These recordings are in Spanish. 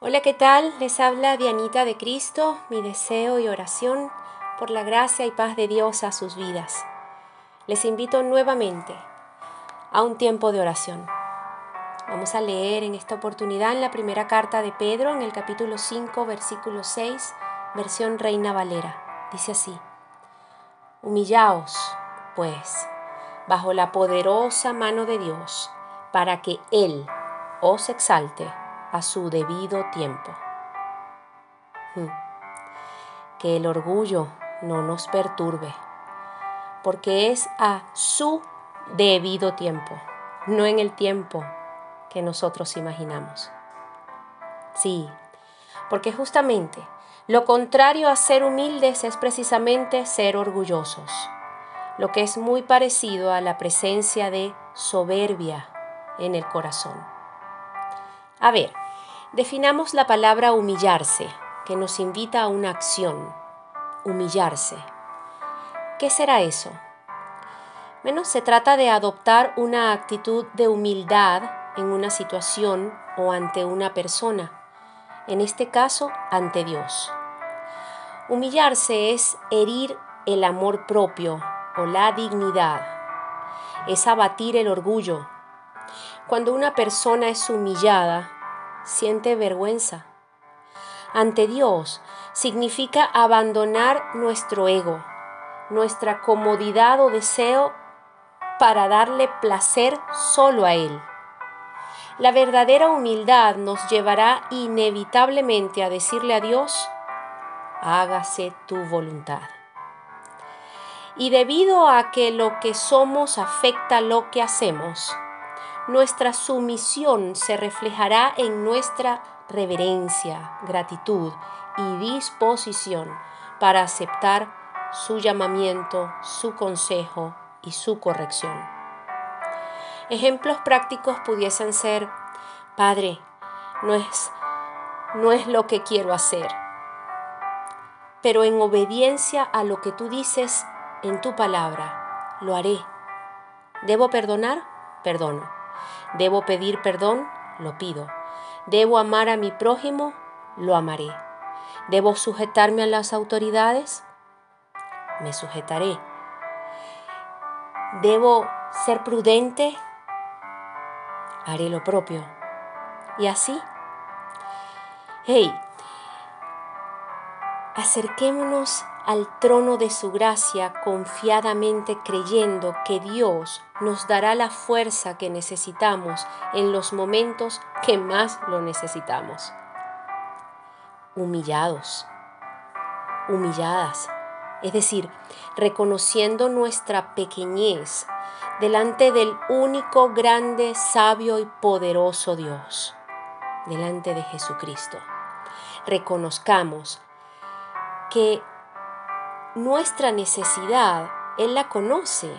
Hola, ¿qué tal? Les habla Dianita de Cristo, mi deseo y oración por la gracia y paz de Dios a sus vidas. Les invito nuevamente a un tiempo de oración. Vamos a leer en esta oportunidad en la primera carta de Pedro, en el capítulo 5, versículo 6, versión Reina Valera. Dice así, Humillaos, pues, bajo la poderosa mano de Dios, para que Él os exalte a su debido tiempo. Hmm. Que el orgullo no nos perturbe, porque es a su debido tiempo, no en el tiempo que nosotros imaginamos. Sí, porque justamente lo contrario a ser humildes es precisamente ser orgullosos, lo que es muy parecido a la presencia de soberbia en el corazón. A ver, definamos la palabra humillarse, que nos invita a una acción. Humillarse. ¿Qué será eso? Bueno, se trata de adoptar una actitud de humildad en una situación o ante una persona, en este caso ante Dios. Humillarse es herir el amor propio o la dignidad, es abatir el orgullo, cuando una persona es humillada, siente vergüenza. Ante Dios significa abandonar nuestro ego, nuestra comodidad o deseo para darle placer solo a Él. La verdadera humildad nos llevará inevitablemente a decirle a Dios, hágase tu voluntad. Y debido a que lo que somos afecta lo que hacemos, nuestra sumisión se reflejará en nuestra reverencia, gratitud y disposición para aceptar su llamamiento, su consejo y su corrección. Ejemplos prácticos pudiesen ser, Padre, no es, no es lo que quiero hacer, pero en obediencia a lo que tú dices en tu palabra, lo haré. ¿Debo perdonar? Perdono. Debo pedir perdón, lo pido. Debo amar a mi prójimo, lo amaré. Debo sujetarme a las autoridades, me sujetaré. Debo ser prudente, haré lo propio. Y así, hey, acerquémonos al trono de su gracia confiadamente creyendo que Dios nos dará la fuerza que necesitamos en los momentos que más lo necesitamos. Humillados, humilladas, es decir, reconociendo nuestra pequeñez delante del único grande, sabio y poderoso Dios, delante de Jesucristo. Reconozcamos que nuestra necesidad, Él la conoce,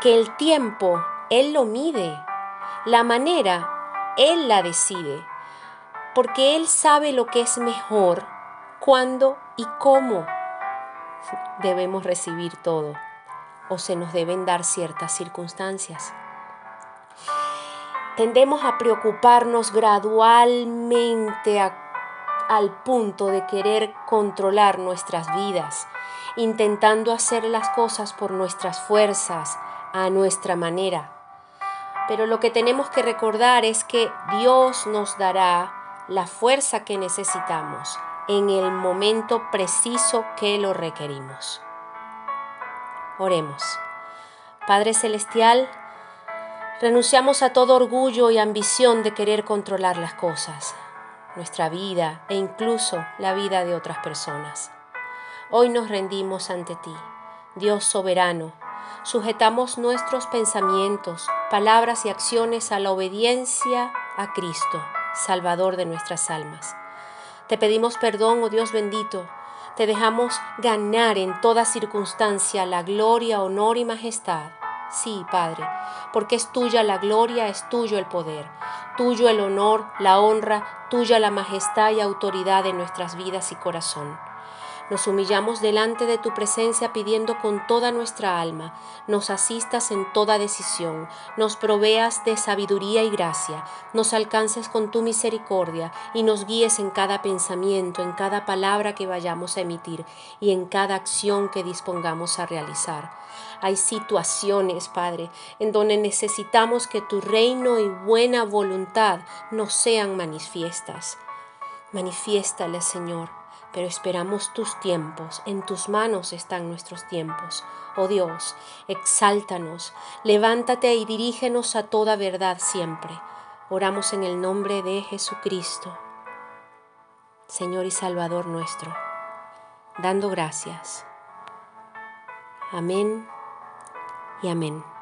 que el tiempo, Él lo mide, la manera, Él la decide, porque Él sabe lo que es mejor, cuándo y cómo debemos recibir todo o se nos deben dar ciertas circunstancias. Tendemos a preocuparnos gradualmente al punto de querer controlar nuestras vidas, intentando hacer las cosas por nuestras fuerzas, a nuestra manera. Pero lo que tenemos que recordar es que Dios nos dará la fuerza que necesitamos en el momento preciso que lo requerimos. Oremos. Padre Celestial, renunciamos a todo orgullo y ambición de querer controlar las cosas, nuestra vida e incluso la vida de otras personas. Hoy nos rendimos ante ti, Dios soberano. Sujetamos nuestros pensamientos, palabras y acciones a la obediencia a Cristo, Salvador de nuestras almas. Te pedimos perdón, oh Dios bendito. Te dejamos ganar en toda circunstancia la gloria, honor y majestad. Sí, Padre, porque es tuya la gloria, es tuyo el poder, tuyo el honor, la honra, tuya la majestad y autoridad en nuestras vidas y corazón. Nos humillamos delante de tu presencia pidiendo con toda nuestra alma, nos asistas en toda decisión, nos proveas de sabiduría y gracia, nos alcances con tu misericordia y nos guíes en cada pensamiento, en cada palabra que vayamos a emitir y en cada acción que dispongamos a realizar. Hay situaciones, Padre, en donde necesitamos que tu reino y buena voluntad nos sean manifiestas. Manifiéstale, Señor pero esperamos tus tiempos, en tus manos están nuestros tiempos. Oh Dios, exáltanos, levántate y dirígenos a toda verdad siempre. Oramos en el nombre de Jesucristo, Señor y Salvador nuestro, dando gracias. Amén y amén.